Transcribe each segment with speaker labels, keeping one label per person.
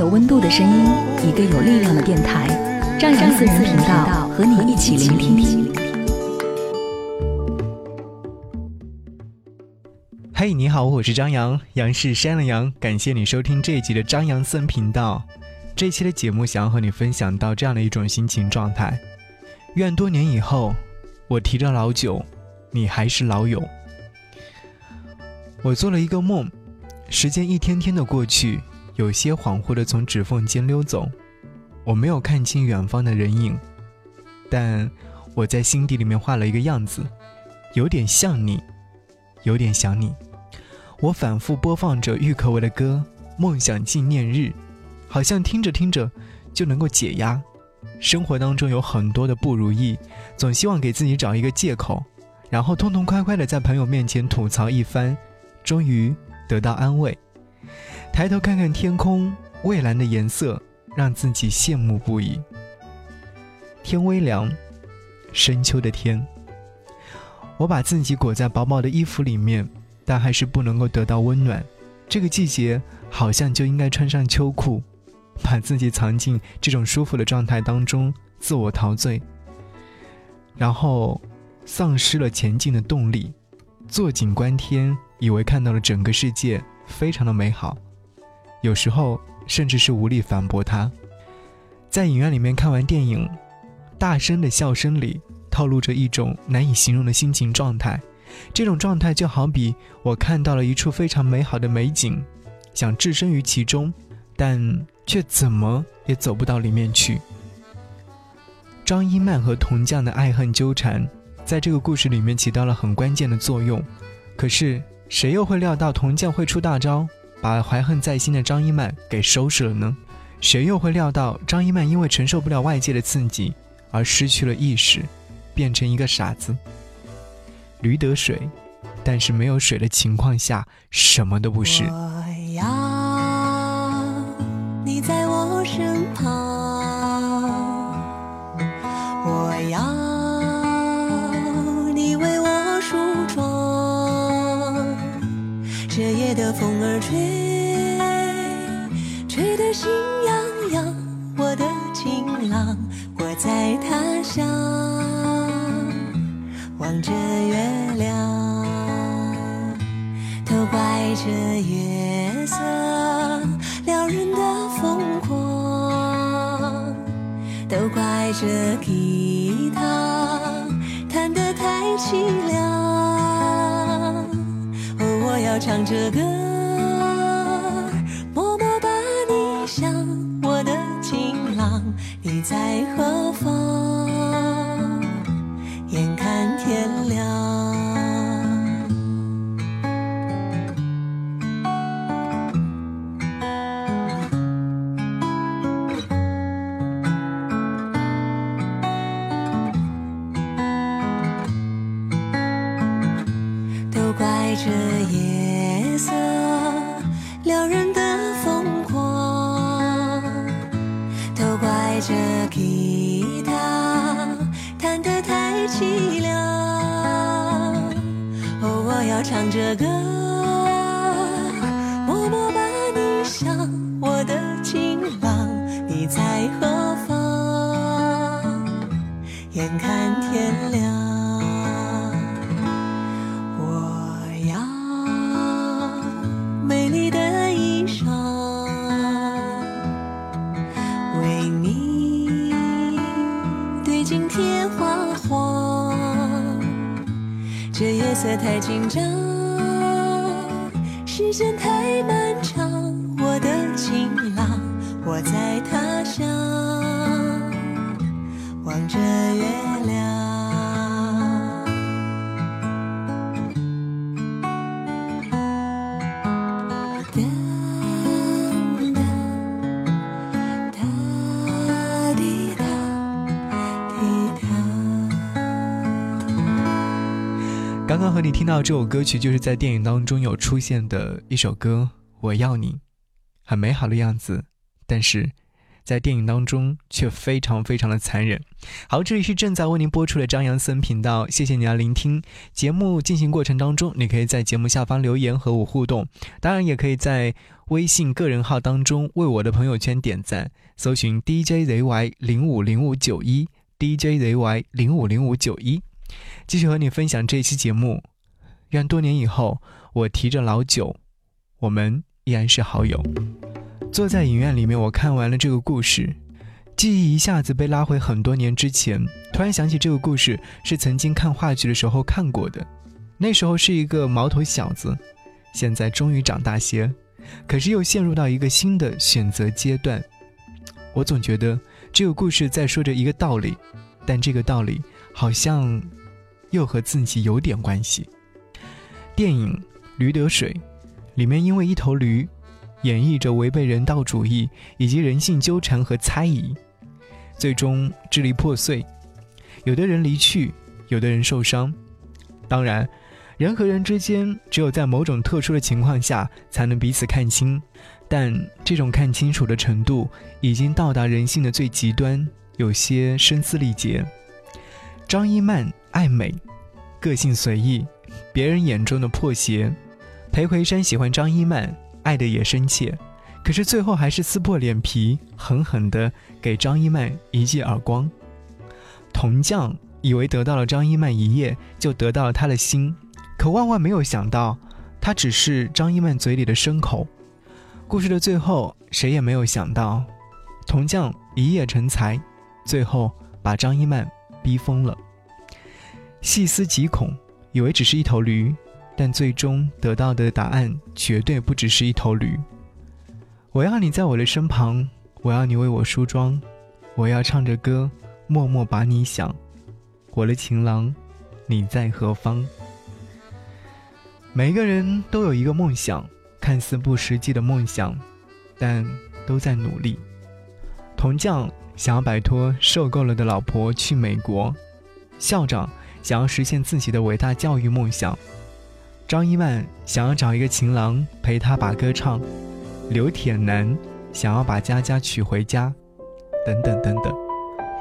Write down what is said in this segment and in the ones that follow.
Speaker 1: 有
Speaker 2: 温度的声音，一个有力量的电台，张扬私人频道和你一起聆听。
Speaker 3: 嘿，你好，我是张扬，杨是山的杨，感谢你收听这一集的张扬私人频道。这期的节目想要和你分享到这样的一种心情状态：愿多年以后，我提着老酒，你还是老友。我做了一个梦，时间一天天的过去，有些恍惚的从指缝间溜走，我没有看清远方的人影，但我在心底里面画了一个样子，有点像你，有点想你。我反复播放着郁可唯的歌《梦想纪念日》，好像听着听着就能够解压。生活当中有很多的不如意，总希望给自己找一个借口，然后痛痛快快的在朋友面前吐槽一番，终于得到安慰。抬头看看天空，蔚蓝的颜色让自己羡慕不已。天微凉，深秋的天，我把自己裹在薄薄的衣服里面。但还是不能够得到温暖，这个季节好像就应该穿上秋裤，把自己藏进这种舒服的状态当中，自我陶醉，然后丧失了前进的动力，坐井观天，以为看到了整个世界，非常的美好，有时候甚至是无力反驳他。在影院里面看完电影，大声的笑声里透露着一种难以形容的心情状态。这种状态就好比我看到了一处非常美好的美景，想置身于其中，但却怎么也走不到里面去。张一曼和铜匠的爱恨纠缠，在这个故事里面起到了很关键的作用。可是谁又会料到铜匠会出大招，把怀恨在心的张一曼给收拾了呢？谁又会料到张一曼因为承受不了外界的刺激，而失去了意识，变成一个傻子？驴得水，但是没有水的情况下，什么都不是。
Speaker 4: 我要你在我身旁，风儿吹，吹得心痒痒。我的情郎，我在他乡，望着月亮。都怪这月色撩人的疯狂，都怪这吉他弹得太凄凉。唱着歌，眼看
Speaker 3: 刚刚和你听到这首歌曲，就是在电影当中有出现的一首歌《我要你》，很美好的样子，但是。在电影当中却非常非常的残忍。好，这里是正在为您播出的张扬森频道，谢谢你的聆听。节目进行过程当中，你可以在节目下方留言和我互动，当然也可以在微信个人号当中为我的朋友圈点赞，搜寻 DJZY 零五零五九一 DJZY 零五零五九一，继续和你分享这一期节目。愿多年以后，我提着老酒，我们依然是好友。坐在影院里面，我看完了这个故事，记忆一下子被拉回很多年之前。突然想起这个故事是曾经看话剧的时候看过的，那时候是一个毛头小子，现在终于长大些，可是又陷入到一个新的选择阶段。我总觉得这个故事在说着一个道理，但这个道理好像又和自己有点关系。电影《驴得水》里面，因为一头驴。演绎着违背人道主义以及人性纠缠和猜疑，最终支离破碎。有的人离去，有的人受伤。当然，人和人之间只有在某种特殊的情况下才能彼此看清，但这种看清楚的程度已经到达人性的最极端，有些声嘶力竭。张一曼爱美，个性随意，别人眼中的破鞋。裴魁山喜欢张一曼。爱的也深切，可是最后还是撕破脸皮，狠狠地给张一曼一记耳光。铜匠以为得到了张一曼一夜就得到了他的心，可万万没有想到，他只是张一曼嘴里的牲口。故事的最后，谁也没有想到，铜匠一夜成才，最后把张一曼逼疯了。细思极恐，以为只是一头驴。但最终得到的答案绝对不只是一头驴。我要你在我的身旁，我要你为我梳妆，我要唱着歌，默默把你想。我的情郎，你在何方？每一个人都有一个梦想，看似不实际的梦想，但都在努力。铜匠想要摆脱受够了的老婆去美国，校长想要实现自己的伟大教育梦想。张一曼想要找一个情郎陪她把歌唱，刘铁男想要把佳佳娶回家，等等等等，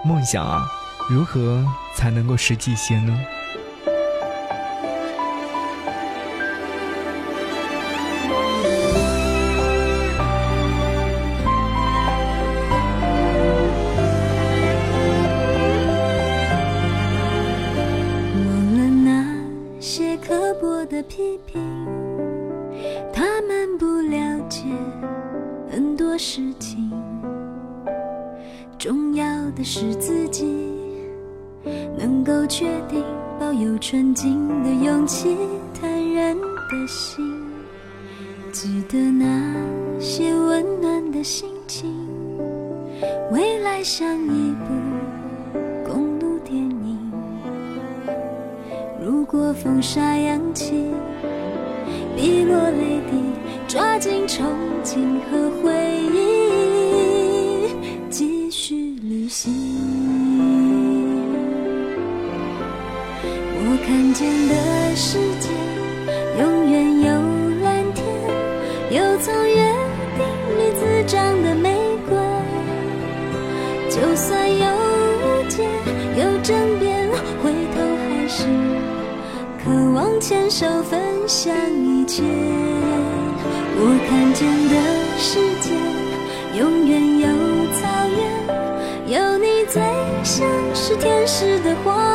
Speaker 3: 梦想啊，如何才能够实际些呢？
Speaker 5: 能够确定，保有纯净的勇气，坦然的心。记得那些温暖的心情，未来像一部公路电影。如果风沙扬起。滴落泪滴，抓紧憧憬和回忆，继续旅行。看见的世界，永远有蓝天，有从约定里滋长的玫瑰。就算有误解，有争辩，回头还是渴望牵手分享一切。我看见的世界，永远有草原，有你最像是天使的花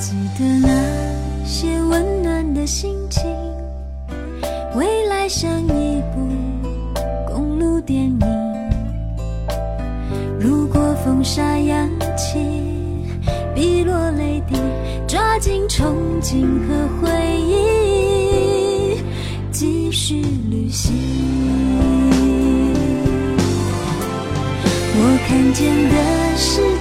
Speaker 5: 记得那些温暖的心情，未来像一部公路电影，如果风沙扬起，碧落泪滴，抓紧憧憬和回忆。继续旅行，我看见的是。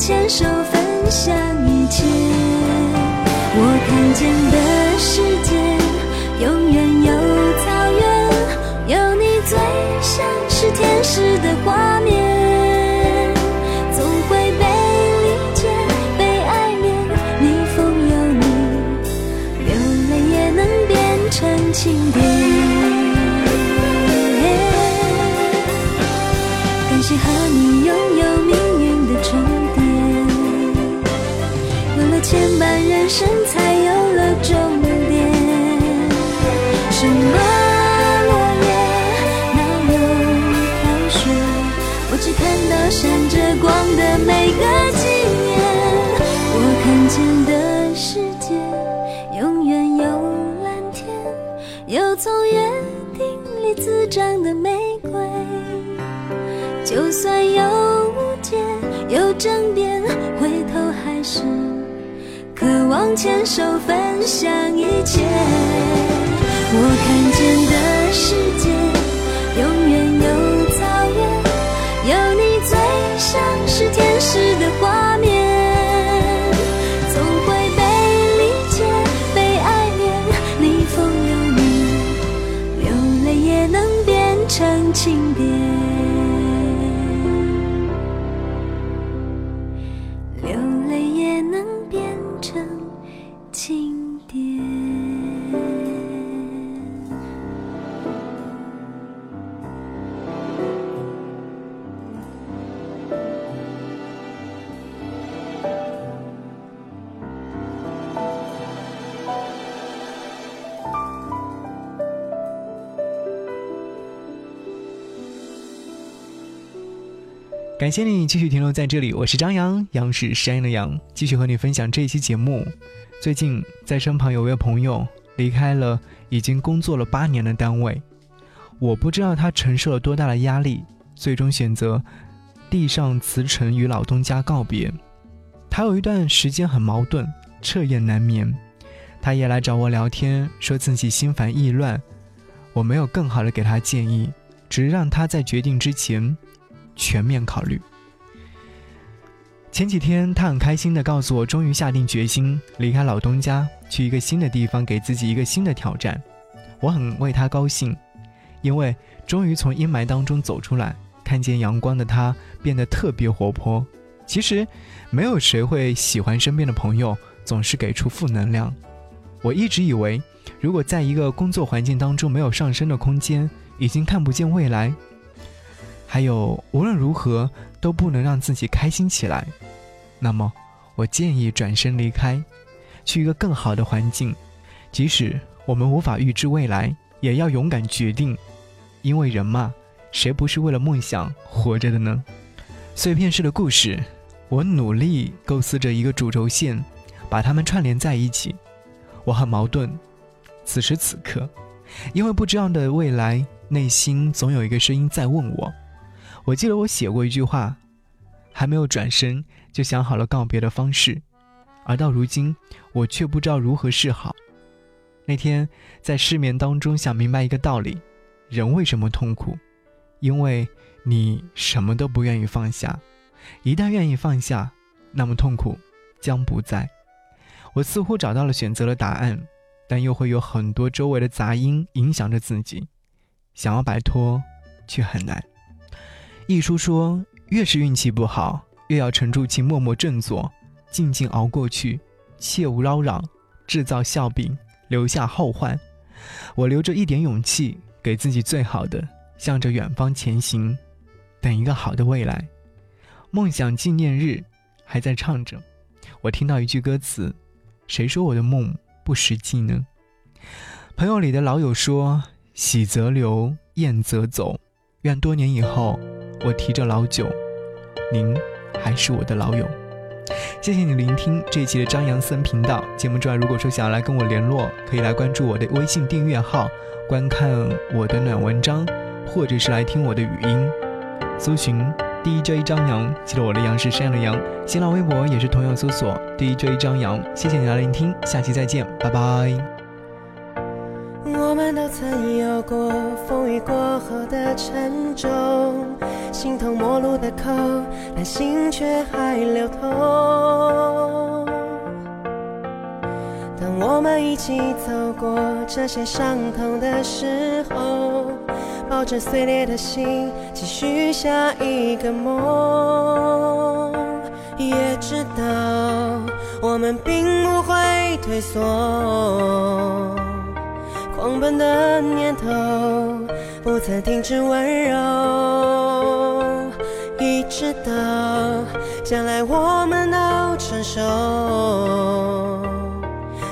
Speaker 5: 牵手分享一切。我看见的牵绊，人生才有了终点。什么落叶，哪有飘雪？我只看到闪着光的每个纪念。我看见的世界，永远有蓝天，有从约定里滋长的玫瑰。就算有误解，有争辩，回头还是渴望牵手分享一切。我看见的世界，
Speaker 3: 感谢你继续停留在这里，我是张扬，杨是山的羊，继续和你分享这一期节目。最近在身旁有位朋友离开了已经工作了八年的单位，我不知道他承受了多大的压力，最终选择递上辞呈与老东家告别。他有一段时间很矛盾，彻夜难眠。他也来找我聊天，说自己心烦意乱。我没有更好的给他建议，只是让他在决定之前全面考虑。前几天，他很开心地告诉我，终于下定决心离开老东家，去一个新的地方，给自己一个新的挑战。我很为他高兴，因为终于从阴霾当中走出来，看见阳光的他变得特别活泼。其实，没有谁会喜欢身边的朋友总是给出负能量。我一直以为，如果在一个工作环境当中没有上升的空间，已经看不见未来。还有，无论如何都不能让自己开心起来。那么，我建议转身离开，去一个更好的环境。即使我们无法预知未来，也要勇敢决定，因为人嘛，谁不是为了梦想活着的呢？碎片式的故事，我努力构思着一个主轴线，把它们串联在一起。我很矛盾，此时此刻，因为不知道的未来，内心总有一个声音在问我。我记得我写过一句话，还没有转身就想好了告别的方式，而到如今，我却不知道如何是好。那天在失眠当中想明白一个道理：人为什么痛苦？因为你什么都不愿意放下。一旦愿意放下，那么痛苦将不在。我似乎找到了选择的答案，但又会有很多周围的杂音影响着自己，想要摆脱，却很难。一书说，越是运气不好，越要沉住气，默默振作，静静熬过去，切勿嚷嚷，制造笑柄，留下后患。我留着一点勇气，给自己最好的，向着远方前行，等一个好的未来。梦想纪念日，还在唱着。我听到一句歌词。谁说我的梦不实际呢？朋友里的老友说：“喜则留，厌则走。”愿多年以后，我提着老酒，您还是我的老友。谢谢你聆听这一期的张扬私人频道节目之外，如果说想要来跟我联络，可以来关注我的微信订阅号，观看我的暖文章，或者是来听我的语音，搜寻 DJ 张扬，记得我的杨是山羊的羊。新浪微博也是同样搜索 DJ 张扬。谢谢你的聆听，下期再见，拜拜。
Speaker 6: 我们都曾有过风雨过后的沉重，形同陌路的口，但心却还流通。当我们一起走过这些伤痛的时候，抱着碎裂的心，继续下一个梦，也知道我们并不会退缩。狂奔的念头不曾停止温柔，一直到将来我们都成熟，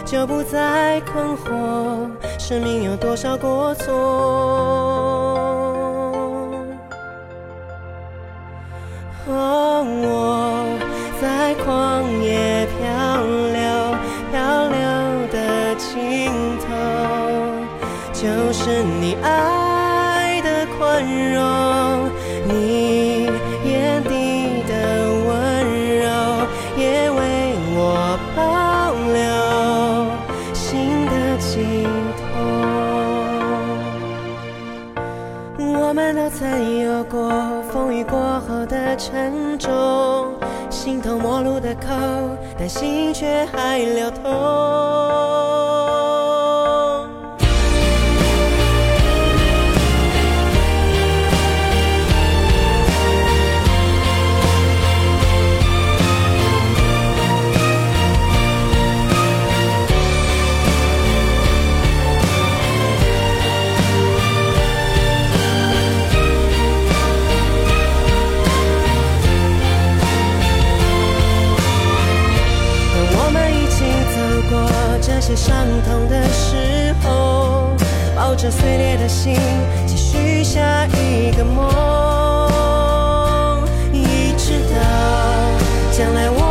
Speaker 6: 就不再困惑生命有多少过错。哦，我们都曾有过风雨过后的沉重，形同陌路的口，但心却还流通。最伤痛的时候抱着碎裂的心继续下一个梦。一直到将来我